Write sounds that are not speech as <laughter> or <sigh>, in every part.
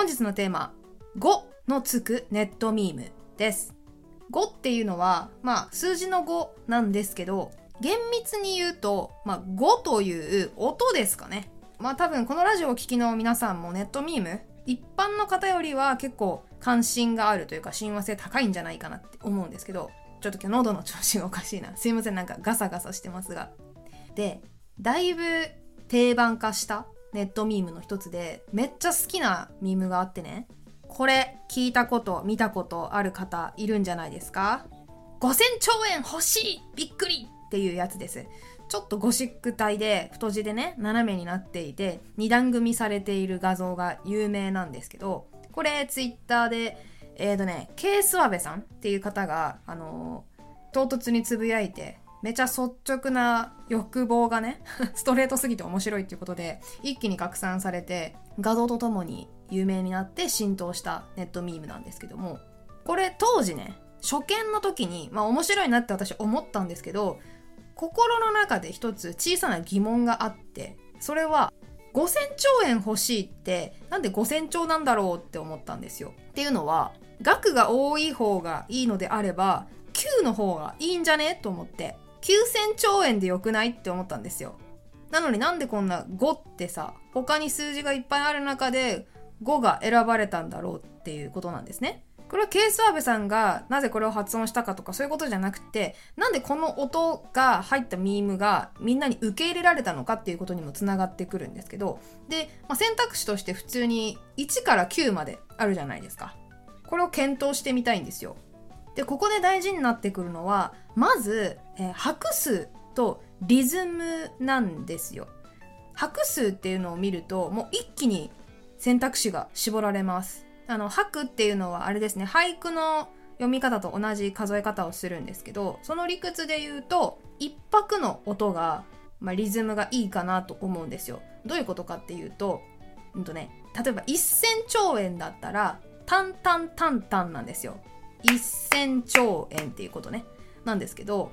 本日のテーマ、5のつくネットミームです。5っていうのは、まあ、数字の5なんですけど、厳密に言うと、まあ、5という音ですかね。まあ多分このラジオを聴きの皆さんもネットミーム、一般の方よりは結構関心があるというか親和性高いんじゃないかなって思うんですけど、ちょっと今日喉の調子がおかしいな。すいません、なんかガサガサしてますが。で、だいぶ定番化したネットミームの一つで、めっちゃ好きなミームがあってね、これ聞いたこと、見たことある方いるんじゃないですか ?5000 兆円欲しいびっくりっていうやつです。ちょっとゴシック体で太字でね、斜めになっていて、二段組みされている画像が有名なんですけど、これツイッターで、えーとね、ケースワベさんっていう方が、あのー、唐突につぶやいて、めちゃ率直な欲望がね、<laughs> ストレートすぎて面白いっていうことで、一気に拡散されて、画像とともに有名になって浸透したネットミームなんですけども、これ当時ね、初見の時に、まあ面白いなって私思ったんですけど、心の中で一つ小さな疑問があって、それは5000兆円欲しいってなんで5000兆なんだろうって思ったんですよ。っていうのは額が多い方がいいのであれば9の方がいいんじゃね？と思って9000兆円でよくないって思ったんですよ。なのになんでこんな5ってさ、他に数字がいっぱいある中で5が選ばれたんだろうっていうことなんですね。これはケースワーベさんがなぜこれを発音したかとかそういうことじゃなくて、なんでこの音が入ったミームがみんなに受け入れられたのかっていうことにもつながってくるんですけど、で、まあ、選択肢として普通に1から9まであるじゃないですか。これを検討してみたいんですよ。でここで大事になってくるのはまず、えー、拍数とリズムなんですよ。拍数っていうのを見るともう一気に選択肢が絞られます。あの拍っていうのはあれですね俳句の読み方と同じ数え方をするんですけどその理屈で言うと一拍の音が、まあ、リズムがいいかなと思うんですよ。どういうことかっていうと,、うんとね、例えば1000兆円だったらタンタンタンタンなんですよ。1000兆円っていうことね。なんですけど、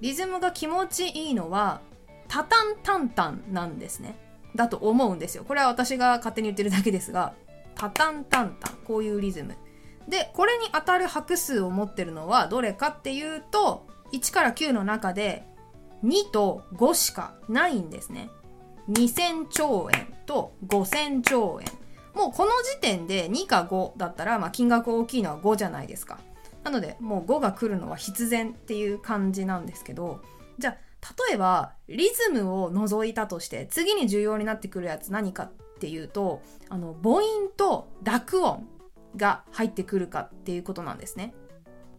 リズムが気持ちいいのは、タタンタンタンなんですね。だと思うんですよ。これは私が勝手に言ってるだけですが、タタンタンタン。こういうリズム。で、これに当たる拍数を持ってるのはどれかっていうと、1から9の中で2と5しかないんですね。2000兆円と5000兆円。もうこの時点で2か5だったら、まあ、金額大きいのは5じゃないですか。なのでもう5が来るのは必然っていう感じなんですけどじゃあ例えばリズムを除いたとして次に重要になってくるやつ何かっていうとあの母音と濁音が入ってくるかっていうことなんですね。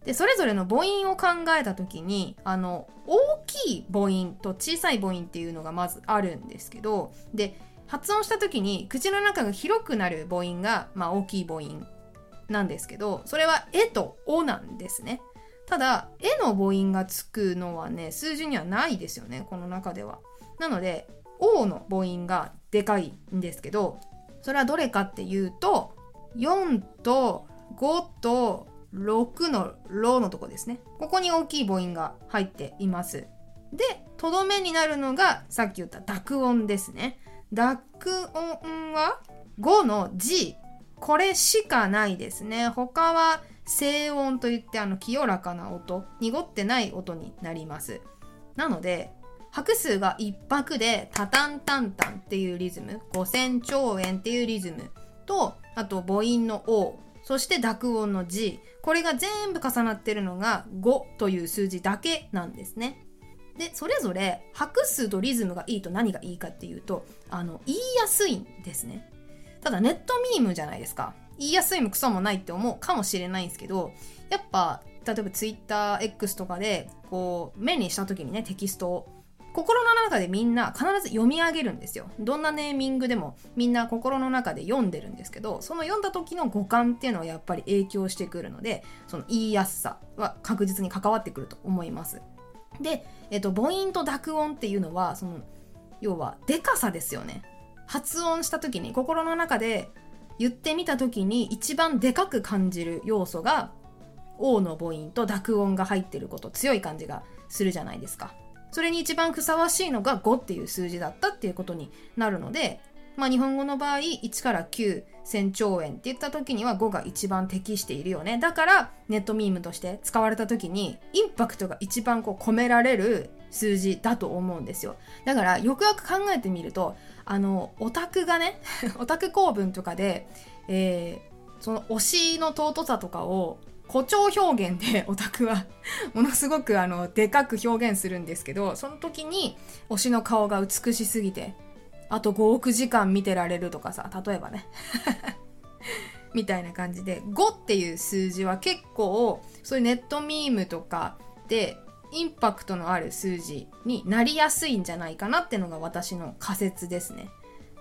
でそれぞれの母音を考えた時にあの大きい母音と小さい母音っていうのがまずあるんですけどで発音した時に口の中が広くなる母音が、まあ、大きい母音なんですけどそれは「え」と「お」なんですね。ただ「え」の母音がつくのはね数字にはないですよねこの中では。なので「お」の母音がでかいんですけどそれはどれかっていうと4と5と6の「ロ」のとこですね。ここに大きい母音が入っています。でとどめになるのがさっき言った濁音ですね。濁音は5の G これしかないですね。他は静音といってあの清らかな音。濁ってない音になります。なので拍数が一拍でタタンタンタンっていうリズム。5000兆円っていうリズムとあと母音の O そして濁音の G これが全部重なってるのが5という数字だけなんですね。でそれぞれ拍数とリズムがいいと何がいいかっていうとあの言いやすいんですねただネットミームじゃないですか言いやすいもクソもないって思うかもしれないんですけどやっぱ例えば TwitterX とかでこう目にした時にねテキストを心の中でみんな必ず読み上げるんですよ。どんなネーミングでもみんな心の中で読んでるんですけど、その読んだ時の五感っていうのはやっぱり影響してくるので、その言いやすさは確実に関わってくると思います。で、えっと、母音と濁音っていうのは、その、要は、でかさですよね。発音した時に、心の中で言ってみた時に一番でかく感じる要素が、O の母音と濁音が入ってること、強い感じがするじゃないですか。それに一番ふさわしいのが5っていう数字だったっていうことになるので、まあ日本語の場合1から9千兆円って言った時には5が一番適しているよね。だからネットミームとして使われた時にインパクトが一番こう込められる数字だと思うんですよ。だからよくよく考えてみると、あの、オタクがね、<laughs> オタク公文とかで、えー、その推しの尊さとかを誇張表現で <laughs> オタクはものすごくあのでかく表現するんですけどその時に推しの顔が美しすぎてあと5億時間見てられるとかさ例えばね。<laughs> みたいな感じで5っていう数字は結構そういうネットミームとかでインパクトのある数字になりやすいんじゃないかなってのが私の仮説ですね。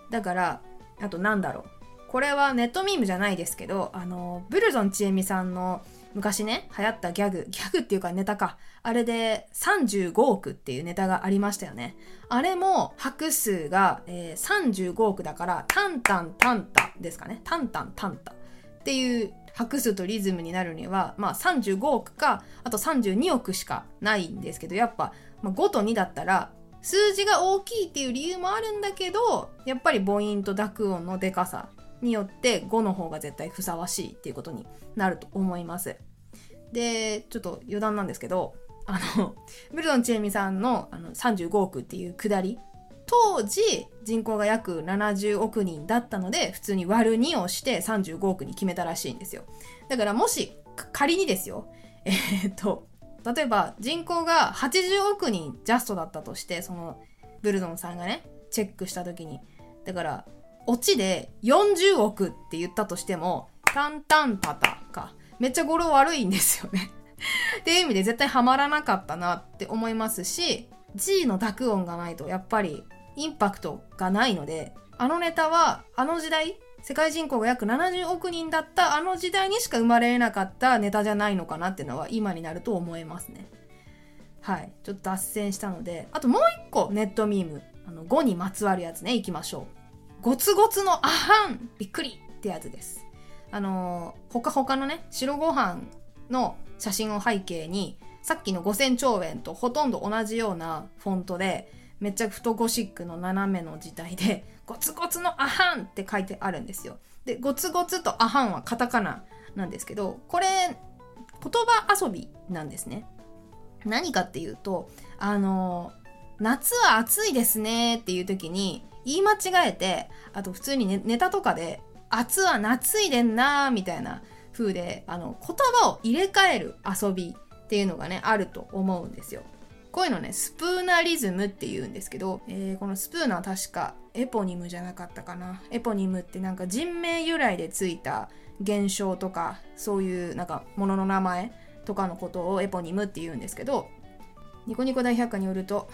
だからあとなんだろう。これはネットミームじゃないですけどあのブルゾンちえみさんの昔ね、流行ったギャグ、ギャグっていうかネタか。あれで35億っていうネタがありましたよね。あれも拍数が、えー、35億だから、タンタンタンタですかね。タンタンタンタっていう拍数とリズムになるには、まあ35億か、あと32億しかないんですけど、やっぱ、まあ、5と2だったら、数字が大きいっていう理由もあるんだけど、やっぱり母音と濁音のでかさによって5の方が絶対ふさわしいっていうことになると思います。で、ちょっと余談なんですけど、あの、<laughs> ブルドンチエミさんのあの35億っていうくだり、当時人口が約70億人だったので、普通に割る2をして35億に決めたらしいんですよ。だからもし仮にですよ、<laughs> えー、っと、例えば人口が80億人ジャストだったとして、そのブルドンさんがね、チェックした時に。だから、オチで40億って言ったとしても、タンタンタタ。めっちゃ語呂悪いんですよね <laughs> っていう意味で絶対ハマらなかったなって思いますし、G の濁音がないとやっぱりインパクトがないので、あのネタはあの時代、世界人口が約70億人だったあの時代にしか生まれなかったネタじゃないのかなっていうのは今になると思えますね。はい。ちょっと脱線したので、あともう一個ネットミーム、あの5にまつわるやつね、いきましょう。ゴツゴツのアハンびっくりってやつです。あの、ほかほかのね、白ご飯の写真を背景に、さっきの5000兆円とほとんど同じようなフォントで、めっちゃ太ゴシックの斜めの字体で、ゴツゴツのアハンって書いてあるんですよ。で、ゴツゴツとアハンはカタカナなんですけど、これ、言葉遊びなんですね。何かっていうと、あの、夏は暑いですねっていう時に、言い間違えて、あと普通にネネタとかで、暑は夏いでんなーみたいな風であの言葉を入れ替える遊びっていうのがねあると思うんですよ。こういうのねスプーナリズムって言うんですけど、えー、このスプーナー確かエポニムじゃなかったかなエポニムってなんか人名由来でついた現象とかそういうなんかものの名前とかのことをエポニムって言うんですけどニコニコ大百科によると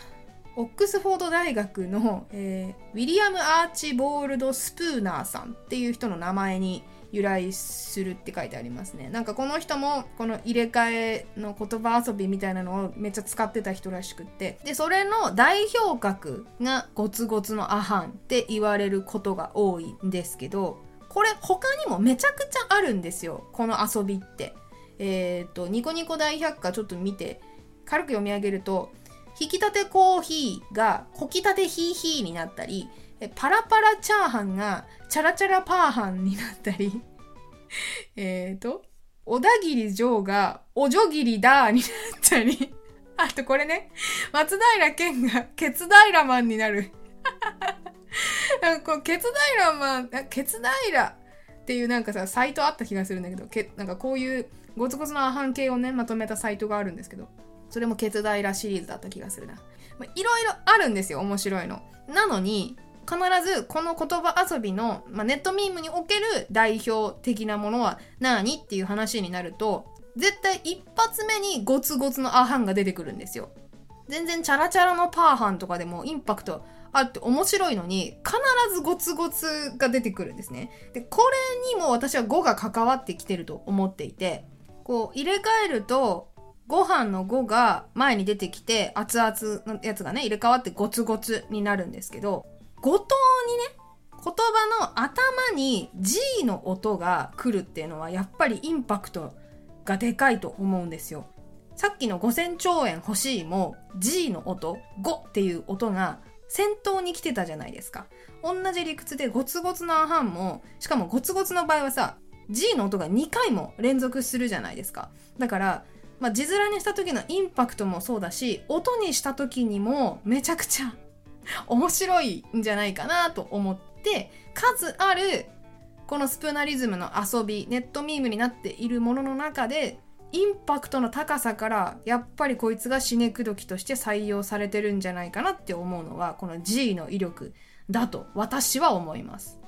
オックスフォード大学の、えー、ウィリアム・アーチボールド・スプーナーさんっていう人の名前に由来するって書いてありますね。なんかこの人もこの入れ替えの言葉遊びみたいなのをめっちゃ使ってた人らしくって。で、それの代表格がゴツゴツのアハンって言われることが多いんですけど、これ他にもめちゃくちゃあるんですよ。この遊びって。えっ、ー、と、ニコニコ大百科ちょっと見て、軽く読み上げると、引き立てコーヒーがこきたてヒーヒーになったり、パラパラチャーハンがチャラチャラパーハンになったり、<laughs> えっと、小田切城がおじょぎりだーになったり、<laughs> あとこれね、松平健がケツ平マンになる。<laughs> こうケツ平マン、ケツ平っていうなんかさ、サイトあった気がするんだけど、けなんかこういうゴツゴツのアハン系をね、まとめたサイトがあるんですけど、それもケツ平シリーズだった気がするな。まいろいろあるんですよ、面白いの。なのに、必ずこの言葉遊びの、まあ、ネットミームにおける代表的なものは何っていう話になると、絶対一発目にゴツゴツのアハンが出てくるんですよ。全然チャラチャラのパーハンとかでもインパクトあって面白いのに、必ずゴツゴツが出てくるんですね。で、これにも私は5が関わってきてると思っていて、こう入れ替えるとご飯の5が前に出てきて、熱々のやつがね、入れ替わってゴツゴツになるんですけど、語頭にね、言葉の頭に G の音が来るっていうのはやっぱりインパクトがでかいと思うんですよ。さっきの5000兆円欲しいも G の音、5っていう音が先頭に来てたじゃないですか。同じ理屈でゴツゴツのアハンも、しかもゴツゴツの場合はさ、G の音が2回も連続するじゃないですか。だから、まあ、字面にした時のインパクトもそうだし、音にした時にもめちゃくちゃ <laughs> 面白いんじゃないかなと思って、数あるこのスプーナリズムの遊び、ネットミームになっているものの中で、インパクトの高さからやっぱりこいつが死ねくどきとして採用されてるんじゃないかなって思うのはこの G の威力だと私は思います。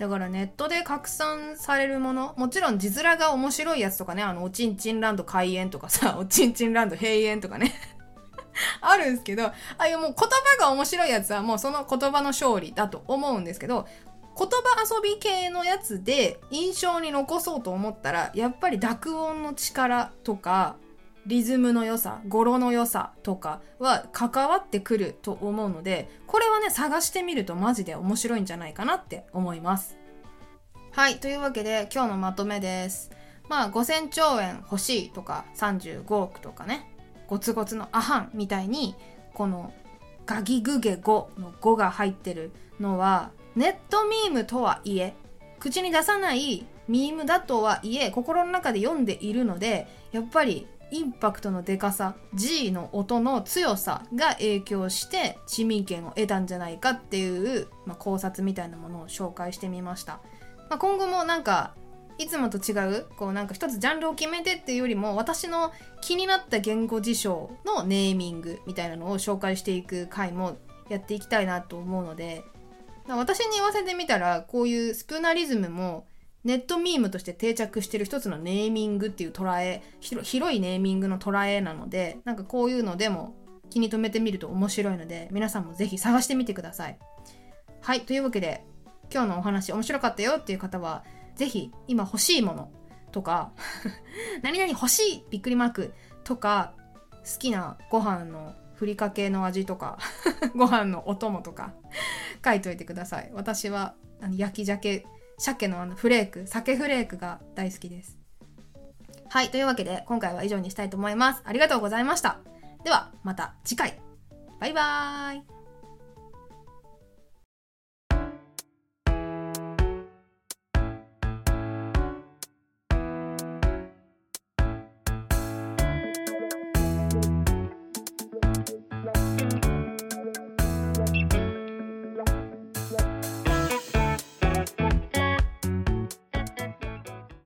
だからネットで拡散されるものもちろん字面が面白いやつとかねあのおちんちんランド開園とかさ <laughs> おちんちんランド閉園とかね。<laughs> あるんですけどああいうもう言葉が面白いやつはもうその言葉の勝利だと思うんですけど言葉遊び系のやつで印象に残そうと思ったらやっぱり濁音の力とかリズムの良さ語呂の良さとかは関わってくると思うのでこれはね探してみるとマジで面白いんじゃないかなって思います。はいというわけで今日のまとめです。まあ5000兆円欲しいとか35億とかね。ゴツゴツのアハンみたいにこのガギグゲゴの5が入ってるのはネットミームとはいえ口に出さないミームだとはいえ心の中で読んでいるのでやっぱりインパクトのでかさ G の音の強さが影響して市民権を得たんじゃないかっていう、まあ、考察みたいなものを紹介してみました、まあ、今後もなんかいつもと違うこうなんか一つジャンルを決めてっていうよりも私の気になった言語事象のネーミングみたいなのを紹介していく回もやっていきたいなと思うので私に言わせてみたらこういうスプーナリズムもネットミームとして定着してる一つのネーミングっていう捉え広いネーミングの捉えなのでなんかこういうのでも気に留めてみると面白いので皆さんもぜひ探してみてください。はいというわけで今日のお話面白かったよっていう方はぜひ今欲しいものとか <laughs> 何々欲しいびっくりマークとか好きなご飯のふりかけの味とか <laughs> ご飯のお供とか書いといてください。私はあの焼き鮭鮭のあのフレーク鮭フレークが大好きです。はいというわけで今回は以上にしたいと思います。ありがとうございました。ではまた次回。バイバーイ。